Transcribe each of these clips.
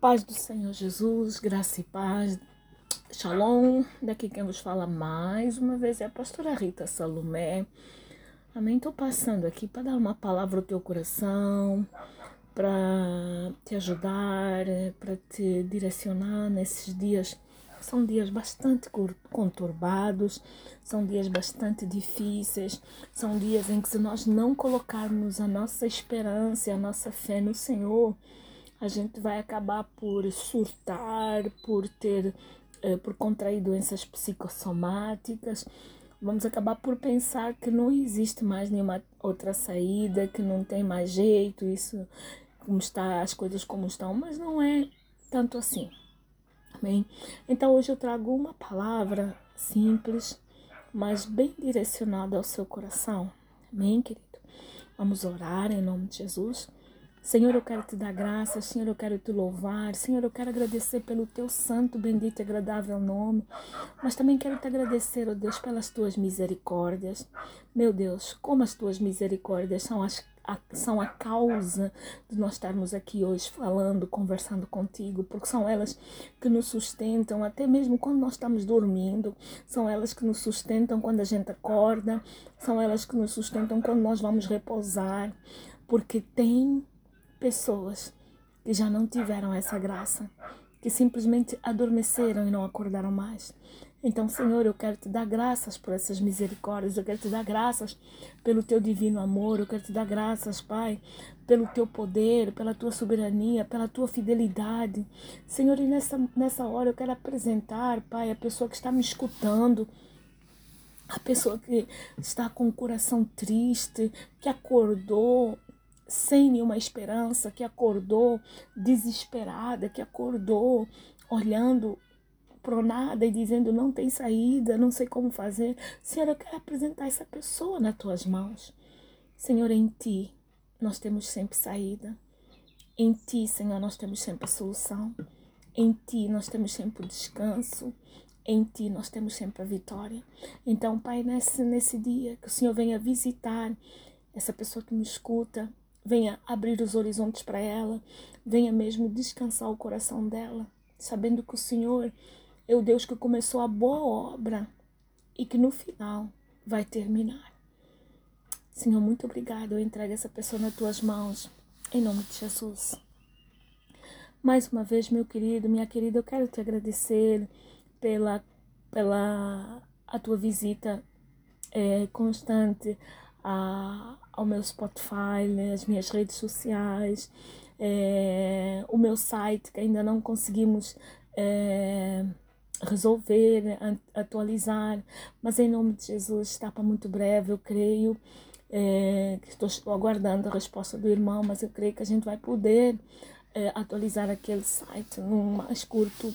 paz do Senhor Jesus, graça e paz. Shalom. Daqui quem vos fala mais uma vez é a pastora Rita Salomé. Amém. Estou passando aqui para dar uma palavra ao teu coração, para te ajudar, para te direcionar nesses dias. São dias bastante conturbados, são dias bastante difíceis, são dias em que se nós não colocarmos a nossa esperança a nossa fé no Senhor, a gente vai acabar por surtar, por ter, eh, por contrair doenças psicossomáticas. Vamos acabar por pensar que não existe mais nenhuma outra saída, que não tem mais jeito, isso como está, as coisas como estão, mas não é tanto assim. Amém? Então hoje eu trago uma palavra simples, mas bem direcionada ao seu coração. Amém, querido? Vamos orar em nome de Jesus. Senhor, eu quero te dar graças, Senhor, eu quero te louvar, Senhor, eu quero agradecer pelo teu santo, bendito e agradável nome, mas também quero te agradecer, ó oh Deus, pelas tuas misericórdias. Meu Deus, como as tuas misericórdias são as a, são a causa de nós estarmos aqui hoje falando, conversando contigo, porque são elas que nos sustentam, até mesmo quando nós estamos dormindo, são elas que nos sustentam quando a gente acorda, são elas que nos sustentam quando nós vamos repousar, porque tem pessoas que já não tiveram essa graça, que simplesmente adormeceram e não acordaram mais. Então, Senhor, eu quero te dar graças por essas misericórdias, eu quero te dar graças pelo teu divino amor, eu quero te dar graças, Pai, pelo teu poder, pela tua soberania, pela tua fidelidade. Senhor, e nessa, nessa hora eu quero apresentar, Pai, a pessoa que está me escutando, a pessoa que está com o coração triste, que acordou sem nenhuma esperança, que acordou desesperada, que acordou olhando pro nada e dizendo não tem saída, não sei como fazer. Senhor, eu quero apresentar essa pessoa nas tuas mãos. Senhor, em ti nós temos sempre saída. Em ti, Senhor, nós temos sempre solução. Em ti nós temos sempre descanso. Em ti nós temos sempre a vitória. Então, Pai, nesse, nesse dia, que o Senhor venha visitar essa pessoa que me escuta, venha abrir os horizontes para ela, venha mesmo descansar o coração dela, sabendo que o Senhor é o Deus que começou a boa obra e que no final vai terminar. Senhor, muito obrigado. Eu entrego essa pessoa nas tuas mãos, em nome de Jesus. Mais uma vez, meu querido, minha querida, eu quero te agradecer pela, pela a tua visita é, constante a, ao meu Spotify, né, as minhas redes sociais, é, o meu site que ainda não conseguimos é, resolver, né, atualizar, mas em nome de Jesus está para muito breve, eu creio. É, que estou aguardando a resposta do irmão, mas eu creio que a gente vai poder é, atualizar aquele site no mais curto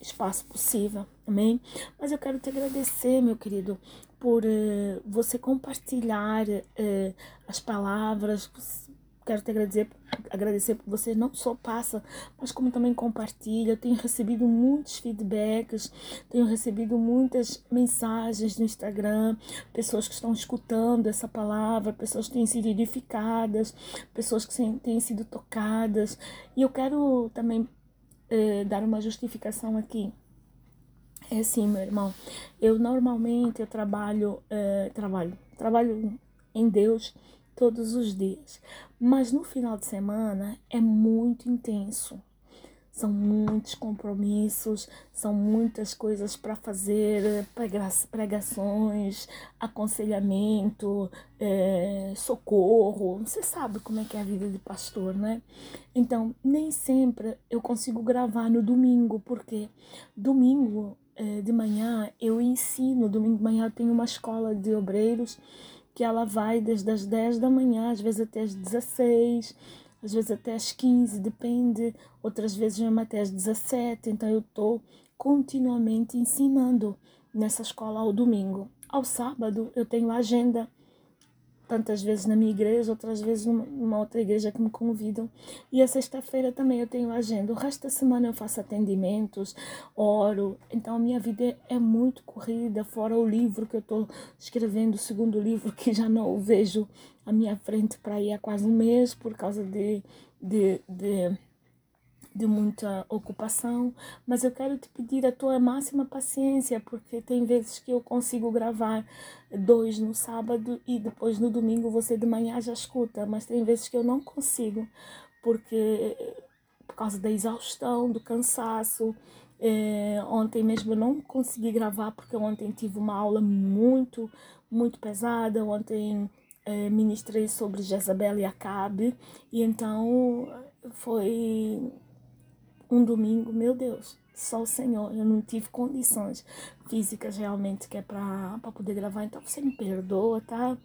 espaço possível, amém? Mas eu quero te agradecer, meu querido, por uh, você compartilhar uh, as palavras. Quero te agradecer, agradecer por você não só passa, mas como também compartilha. Tenho recebido muitos feedbacks, tenho recebido muitas mensagens no Instagram, pessoas que estão escutando essa palavra, pessoas que têm sido edificadas, pessoas que têm sido tocadas. E eu quero também uh, dar uma justificação aqui é assim, meu irmão. Eu normalmente eu trabalho, é, trabalho, trabalho em Deus todos os dias, mas no final de semana é muito intenso. São muitos compromissos, são muitas coisas para fazer, pregações, aconselhamento, é, socorro. Você sabe como é que é a vida de pastor, né? Então, nem sempre eu consigo gravar no domingo, porque domingo de manhã eu ensino, domingo de manhã eu tenho uma escola de obreiros que ela vai desde as 10 da manhã, às vezes até as 16, às vezes até as 15, depende, outras vezes mesmo até as 17, então eu estou continuamente ensinando nessa escola ao domingo. Ao sábado eu tenho agenda tantas vezes na minha igreja, outras vezes numa outra igreja que me convidam. E a sexta-feira também eu tenho agenda. O resto da semana eu faço atendimentos, oro. Então a minha vida é muito corrida, fora o livro que eu estou escrevendo, o segundo livro que já não vejo à minha frente para ir há quase um mês por causa de, de, de de muita ocupação, mas eu quero te pedir a tua máxima paciência, porque tem vezes que eu consigo gravar dois no sábado e depois no domingo você de manhã já escuta, mas tem vezes que eu não consigo, porque por causa da exaustão, do cansaço. É, ontem mesmo eu não consegui gravar porque ontem tive uma aula muito, muito pesada. Ontem é, ministrei sobre Jezabel e Acabe e então foi um domingo, meu Deus, só o Senhor. Eu não tive condições físicas realmente que é para poder gravar, então você me perdoa, tá?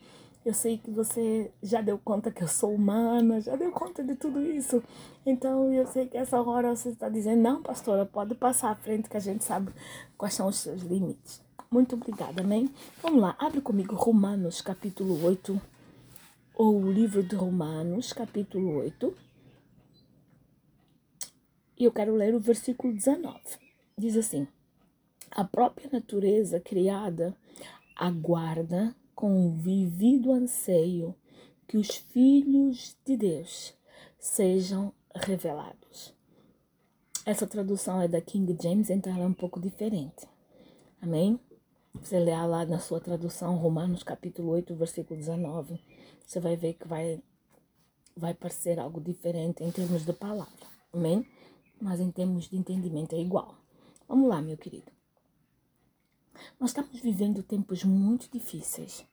Eu sei que você já deu conta que eu sou humana, já deu conta de tudo isso. Então eu sei que essa hora você está dizendo, não, pastora, pode passar à frente que a gente sabe quais são os seus limites. Muito obrigada, amém? Vamos lá, abre comigo Romanos capítulo 8, ou o livro de Romanos, capítulo 8. E eu quero ler o versículo 19. Diz assim: A própria natureza criada aguarda com vivido anseio que os filhos de Deus sejam revelados. Essa tradução é da King James, então ela é um pouco diferente. Amém? Você lê lá na sua tradução, Romanos capítulo 8, versículo 19, você vai ver que vai, vai parecer algo diferente em termos de palavra. Amém? Mas em termos de entendimento é igual. Vamos lá, meu querido. Nós estamos vivendo tempos muito difíceis.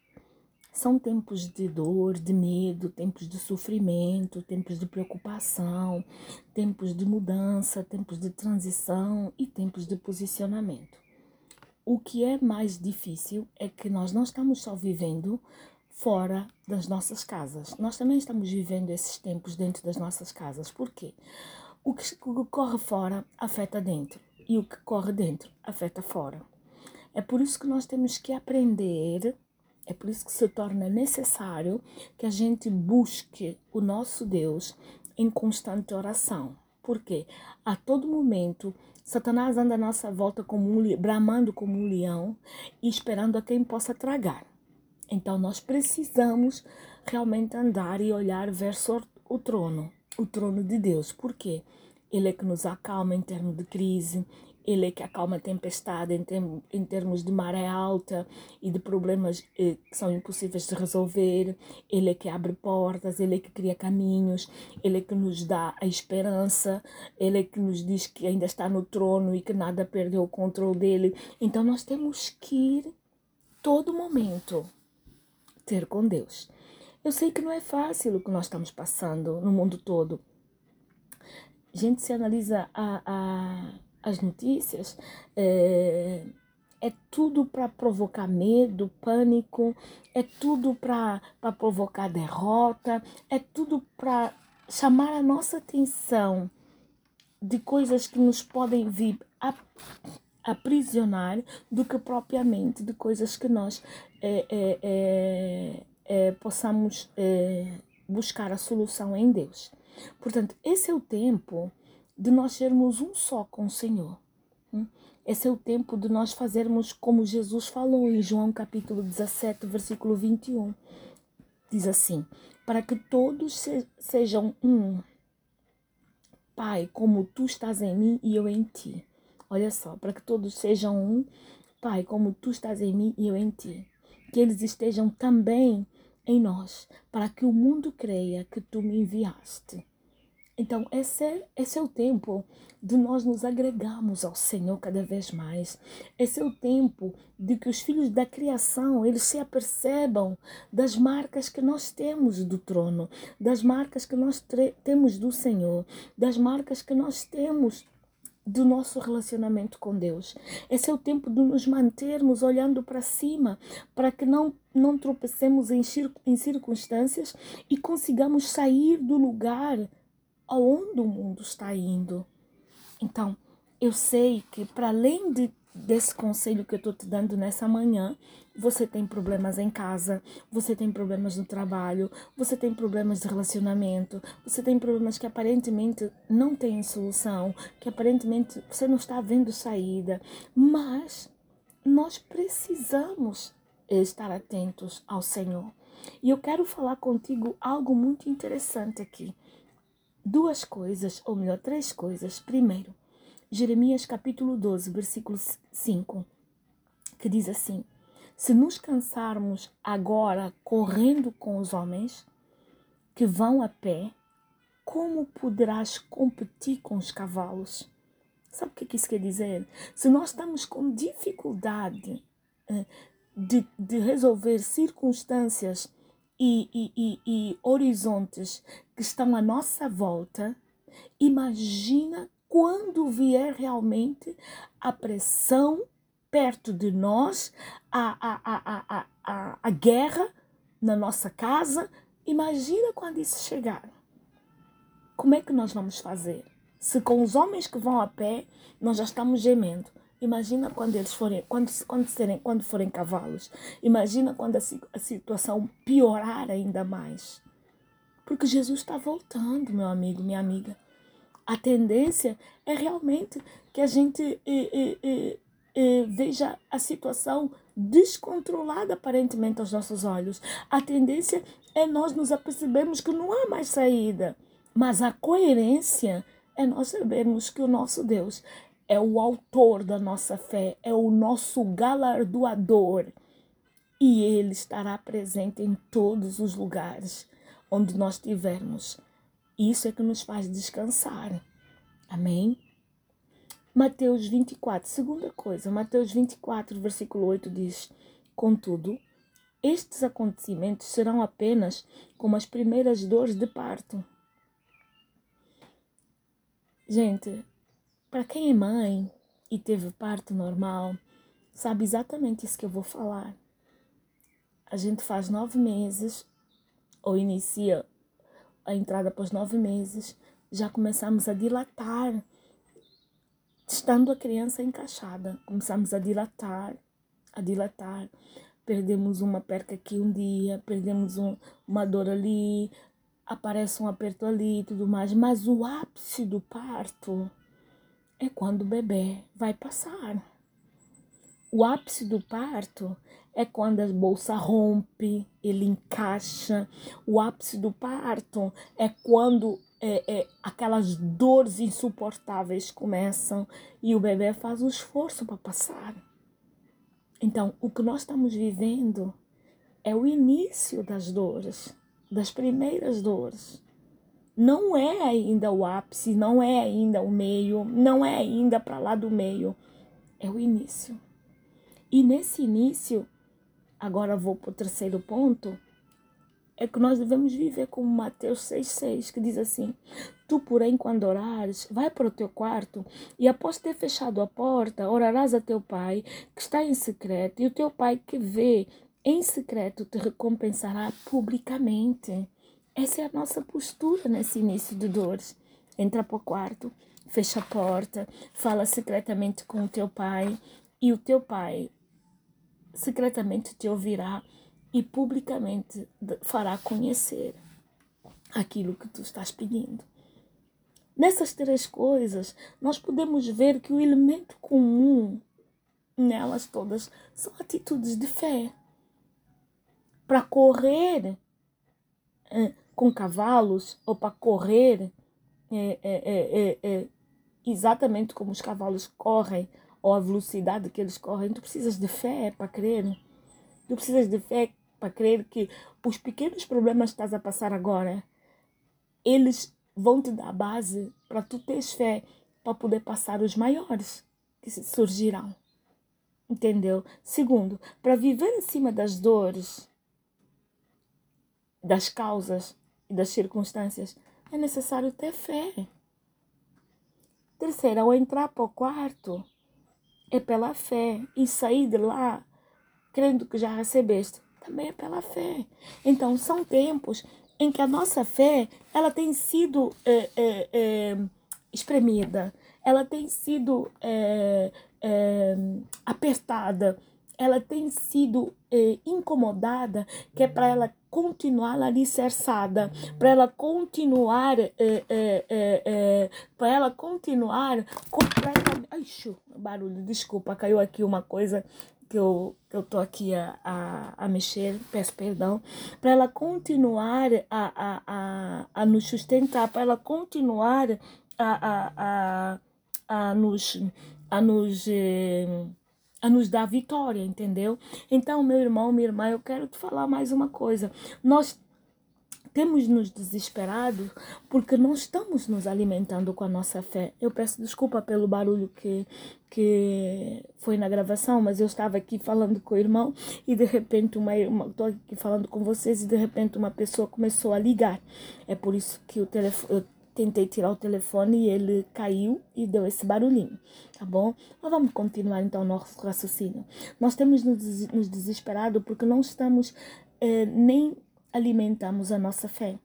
São tempos de dor, de medo, tempos de sofrimento, tempos de preocupação, tempos de mudança, tempos de transição e tempos de posicionamento. O que é mais difícil é que nós não estamos só vivendo fora das nossas casas. Nós também estamos vivendo esses tempos dentro das nossas casas. Por quê? O que corre fora afeta dentro e o que corre dentro afeta fora. É por isso que nós temos que aprender, é por isso que se torna necessário que a gente busque o nosso Deus em constante oração. Porque a todo momento Satanás anda à nossa volta como um, bramando como um leão e esperando a quem possa tragar. Então nós precisamos realmente andar e olhar verso o trono o trono de Deus. Por quê? Ele é que nos acalma em termos de crise, ele é que acalma a tempestade em, term em termos de maré alta e de problemas eh, que são impossíveis de resolver. Ele é que abre portas, ele é que cria caminhos, ele é que nos dá a esperança, ele é que nos diz que ainda está no trono e que nada perdeu o controle dele. Então nós temos que ir todo momento ter com Deus. Eu sei que não é fácil o que nós estamos passando no mundo todo. A gente se analisa a, a, as notícias, é, é tudo para provocar medo, pânico, é tudo para provocar derrota, é tudo para chamar a nossa atenção de coisas que nos podem vir a aprisionar do que propriamente de coisas que nós é, é, é, possamos é, buscar a solução em Deus. Portanto, esse é o tempo de nós sermos um só com o Senhor. Hum? Esse é o tempo de nós fazermos como Jesus falou em João capítulo 17, versículo 21. Diz assim: Para que todos se, sejam um. Pai, como tu estás em mim e eu em ti. Olha só, para que todos sejam um. Pai, como tu estás em mim e eu em ti. Que eles estejam também em nós, para que o mundo creia que tu me enviaste. Então, esse é, esse é o tempo de nós nos agregarmos ao Senhor cada vez mais. Esse é o tempo de que os filhos da criação, eles se apercebam das marcas que nós temos do trono, das marcas que nós temos do Senhor, das marcas que nós temos do nosso relacionamento com Deus. Esse é o tempo de nos mantermos olhando para cima, para que não, não tropecemos em, em circunstâncias e consigamos sair do lugar aonde o mundo está indo. Então, eu sei que para além de desse conselho que eu estou te dando nessa manhã, você tem problemas em casa, você tem problemas no trabalho, você tem problemas de relacionamento, você tem problemas que aparentemente não têm solução, que aparentemente você não está vendo saída, mas nós precisamos estar atentos ao Senhor. E eu quero falar contigo algo muito interessante aqui. duas coisas, ou melhor, três coisas. Primeiro, Jeremias capítulo 12, versículo 5, que diz assim: Se nos cansarmos agora correndo com os homens que vão a pé, como poderás competir com os cavalos? Sabe o que, que isso quer dizer? Se nós estamos com dificuldade eh, de, de resolver circunstâncias e, e, e, e horizontes que estão à nossa volta, imagina quando vier realmente a pressão perto de nós, a, a, a, a, a, guerra na nossa casa. Imagina quando isso chegar. Como é que nós vamos fazer? Se com os homens que vão a pé nós já estamos gemendo, Imagina quando eles forem, quando, quando, serem, quando forem cavalos. Imagina quando a, a situação piorar ainda mais. Porque Jesus está voltando, meu amigo, minha amiga. A tendência é realmente que a gente eh, eh, eh, veja a situação descontrolada aparentemente aos nossos olhos. A tendência é nós nos apercebermos que não há mais saída. Mas a coerência é nós sabermos que o nosso Deus é o autor da nossa fé, é o nosso galardoador. E Ele estará presente em todos os lugares onde nós estivermos. Isso é que nos faz descansar. Amém? Mateus 24, segunda coisa, Mateus 24, versículo 8 diz: Contudo, estes acontecimentos serão apenas como as primeiras dores de parto. Gente, para quem é mãe e teve parto normal, sabe exatamente isso que eu vou falar. A gente faz nove meses, ou inicia a entrada após nove meses, já começamos a dilatar. Estando a criança encaixada, começamos a dilatar, a dilatar. Perdemos uma perca aqui um dia, perdemos um, uma dor ali, aparece um aperto ali e tudo mais. Mas o ápice do parto é quando o bebê vai passar. O ápice do parto é quando a bolsa rompe, ele encaixa. O ápice do parto é quando é, é, aquelas dores insuportáveis começam e o bebê faz o esforço para passar. Então, o que nós estamos vivendo é o início das dores, das primeiras dores não é ainda o ápice, não é ainda o meio, não é ainda para lá do meio, é o início. E nesse início, agora vou para o terceiro ponto, é que nós devemos viver como Mateus 6,6, que diz assim: Tu, porém, quando orares, vai para o teu quarto e, após ter fechado a porta, orarás a teu pai que está em secreto, e o teu pai que vê em secreto te recompensará publicamente. Essa é a nossa postura nesse início de dores. Entra para o quarto, fecha a porta, fala secretamente com o teu pai e o teu pai secretamente te ouvirá e publicamente fará conhecer aquilo que tu estás pedindo. Nessas três coisas, nós podemos ver que o elemento comum nelas todas são atitudes de fé. Para correr com cavalos ou para correr é, é, é, exatamente como os cavalos correm ou a velocidade que eles correm. Tu precisas de fé para crer. Tu precisas de fé para crer que os pequenos problemas que estás a passar agora, eles vão te dar base para tu teres fé para poder passar os maiores que surgirão. Entendeu? Segundo, para viver acima das dores, das causas e das circunstâncias, é necessário ter fé. Terceiro, ao entrar para o quarto, é pela fé. E sair de lá, crendo que já recebeste, também é pela fé. Então, são tempos em que a nossa fé ela tem sido é, é, é, espremida, ela tem sido é, é, apertada, ela tem sido é, incomodada, que é para ela continuar alicerçada, para ela continuar, é, é, é, para ela continuar completamente. Ai, barulho, desculpa, caiu aqui uma coisa que eu que eu tô aqui a, a, a mexer, peço perdão, para ela continuar a, a, a, a nos sustentar, para ela continuar a, a, a, a nos, a nos eh, a nos dar vitória, entendeu? Então, meu irmão, minha irmã, eu quero te falar mais uma coisa. Nós temos nos desesperado porque não estamos nos alimentando com a nossa fé. Eu peço desculpa pelo barulho que, que foi na gravação, mas eu estava aqui falando com o irmão e de repente uma estou aqui falando com vocês e de repente uma pessoa começou a ligar. É por isso que o telefone tentei tirar o telefone e ele caiu e deu esse barulhinho, tá bom? Mas vamos continuar então o nosso raciocínio. Nós temos nos desesperado porque não estamos eh, nem alimentamos a nossa fé.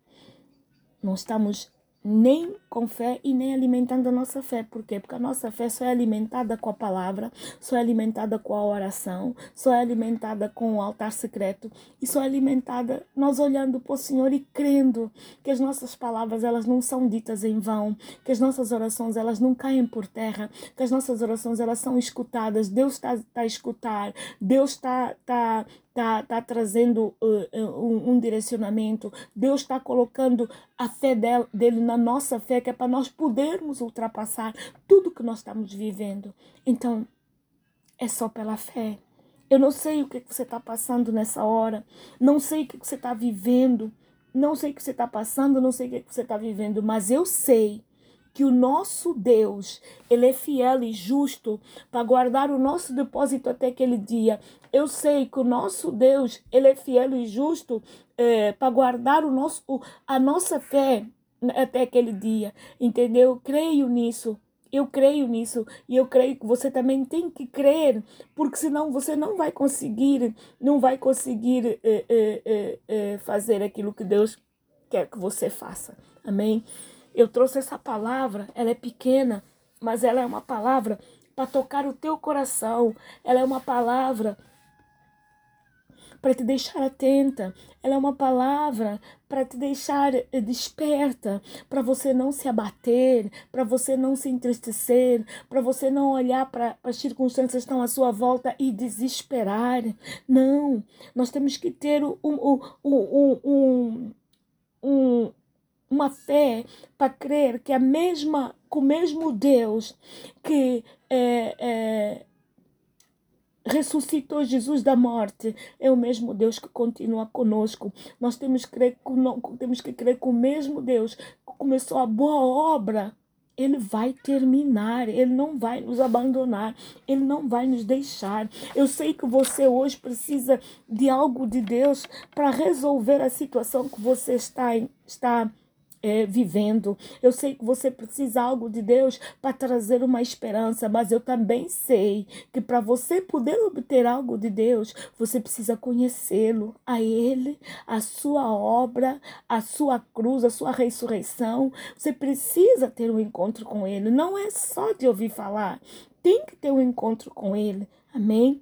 Não estamos nem com fé e nem alimentando a nossa fé. Por quê? Porque a nossa fé só é alimentada com a palavra, só é alimentada com a oração, só é alimentada com o altar secreto e só é alimentada nós olhando para o Senhor e crendo que as nossas palavras elas não são ditas em vão, que as nossas orações elas não caem por terra, que as nossas orações elas são escutadas. Deus está tá a escutar, Deus está tá, tá, tá trazendo uh, um, um, direcionamento, Deus está colocando a fé dele, dele na nossa fé, que é para nós podermos ultrapassar tudo que nós estamos vivendo. Então, é só pela fé. Eu não sei o que você está passando nessa hora, não sei o que você está vivendo, não sei o que você está passando, não sei o que você está vivendo, mas eu sei que o nosso Deus, ele é fiel e justo para guardar o nosso depósito até aquele dia. Eu sei que o nosso Deus, ele é fiel e justo é, para guardar o nosso, a nossa fé até aquele dia, entendeu? Creio nisso. Eu creio nisso e eu creio que você também tem que crer, porque senão você não vai conseguir, não vai conseguir é, é, é, fazer aquilo que Deus quer que você faça. Amém? Eu trouxe essa palavra, ela é pequena, mas ela é uma palavra para tocar o teu coração. Ela é uma palavra para te deixar atenta. Ela é uma palavra para te deixar eh, desperta, para você não se abater, para você não se entristecer, para você não olhar para as circunstâncias que estão à sua volta e desesperar. Não, nós temos que ter um, um, um, um, um uma fé para crer que a mesma, que o mesmo Deus que é, é, ressuscitou Jesus da morte é o mesmo Deus que continua conosco. Nós temos que crer temos que, crer que o mesmo Deus que começou a boa obra ele vai terminar, ele não vai nos abandonar, ele não vai nos deixar. Eu sei que você hoje precisa de algo de Deus para resolver a situação que você está, está é, vivendo. Eu sei que você precisa algo de Deus para trazer uma esperança, mas eu também sei que para você poder obter algo de Deus, você precisa conhecê-lo, a Ele, a sua obra, a sua cruz, a sua ressurreição. Você precisa ter um encontro com Ele. Não é só de ouvir falar, tem que ter um encontro com Ele. Amém?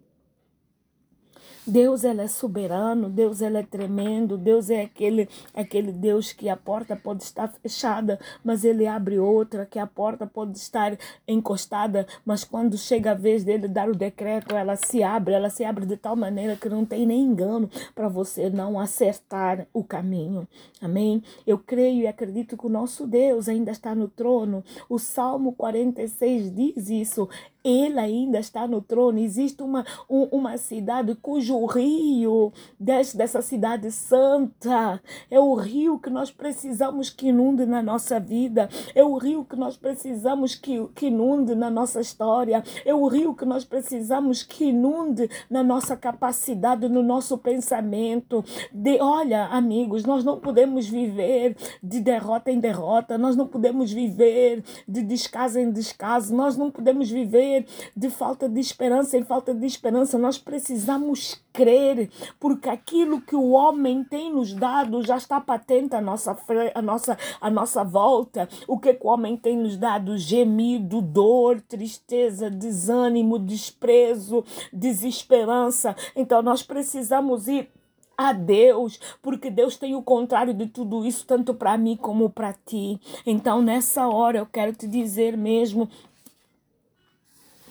Deus ele é soberano, Deus ele é tremendo, Deus é aquele, aquele Deus que a porta pode estar fechada, mas ele abre outra, que a porta pode estar encostada, mas quando chega a vez dele dar o decreto, ela se abre, ela se abre de tal maneira que não tem nem engano para você não acertar o caminho. Amém? Eu creio e acredito que o nosso Deus ainda está no trono. O Salmo 46 diz isso. Ele ainda está no trono. Existe uma, um, uma cidade cujo rio desce dessa cidade santa. É o rio que nós precisamos que inunde na nossa vida. É o rio que nós precisamos que, que inunde na nossa história. É o rio que nós precisamos que inunde na nossa capacidade, no nosso pensamento. De, olha, amigos, nós não podemos viver de derrota em derrota. Nós não podemos viver de descaso em descaso. Nós não podemos viver de falta de esperança em falta de esperança. Nós precisamos crer, porque aquilo que o homem tem nos dado já está patente à nossa, a nossa, a nossa volta. O que, que o homem tem nos dado? Gemido, dor, tristeza, desânimo, desprezo, desesperança. Então nós precisamos ir a Deus, porque Deus tem o contrário de tudo isso, tanto para mim como para ti. Então, nessa hora, eu quero te dizer mesmo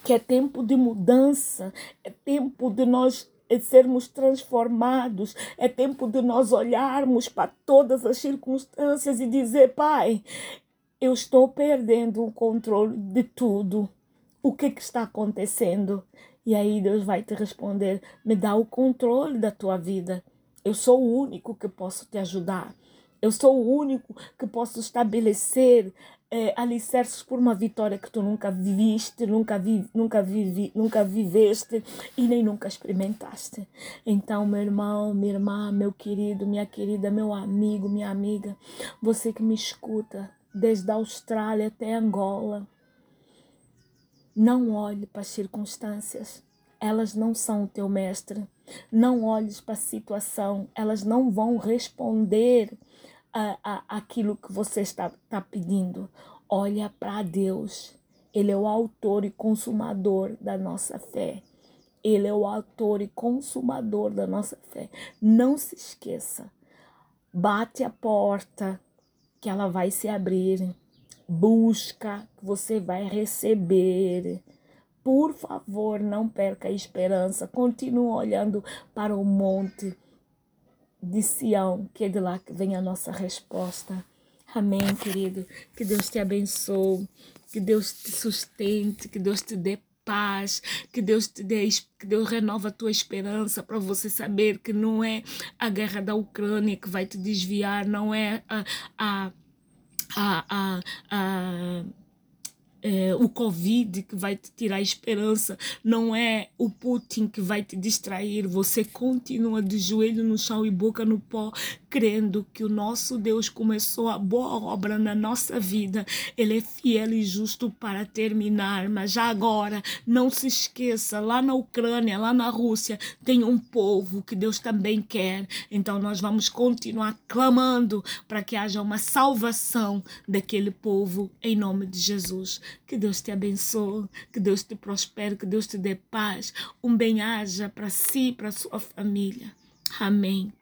que é tempo de mudança, é tempo de nós sermos transformados, é tempo de nós olharmos para todas as circunstâncias e dizer: Pai, eu estou perdendo o controle de tudo. O que, que está acontecendo? E aí Deus vai te responder: me dá o controle da tua vida. Eu sou o único que posso te ajudar. Eu sou o único que posso estabelecer é, alicerces por uma vitória que tu nunca viviste, nunca, vi, nunca, vivi, nunca viveste e nem nunca experimentaste. Então, meu irmão, minha irmã, meu querido, minha querida, meu amigo, minha amiga, você que me escuta desde a Austrália até Angola, não olhe para as circunstâncias, elas não são o teu mestre. Não olhes para a situação, elas não vão responder a, a, aquilo que você está, está pedindo. Olha para Deus. Ele é o autor e consumador da nossa fé. Ele é o autor e consumador da nossa fé. Não se esqueça. Bate a porta que ela vai se abrir. Busca que você vai receber. Por favor, não perca a esperança. Continue olhando para o monte de Sião, que é de lá que vem a nossa resposta. Amém, querido. Que Deus te abençoe, que Deus te sustente, que Deus te dê paz, que Deus te dê, que Deus renova a tua esperança para você saber que não é a guerra da Ucrânia que vai te desviar, não é a, a, a, a, a é, o Covid que vai te tirar a esperança, não é o Putin que vai te distrair. Você continua de joelho no chão e boca no pó, crendo que o nosso Deus começou a boa obra na nossa vida. Ele é fiel e justo para terminar. Mas já agora, não se esqueça, lá na Ucrânia, lá na Rússia, tem um povo que Deus também quer. Então nós vamos continuar clamando para que haja uma salvação daquele povo em nome de Jesus. Que Deus te abençoe, que Deus te prospere, que Deus te dê paz. Um bem-aja para si e para sua família. Amém.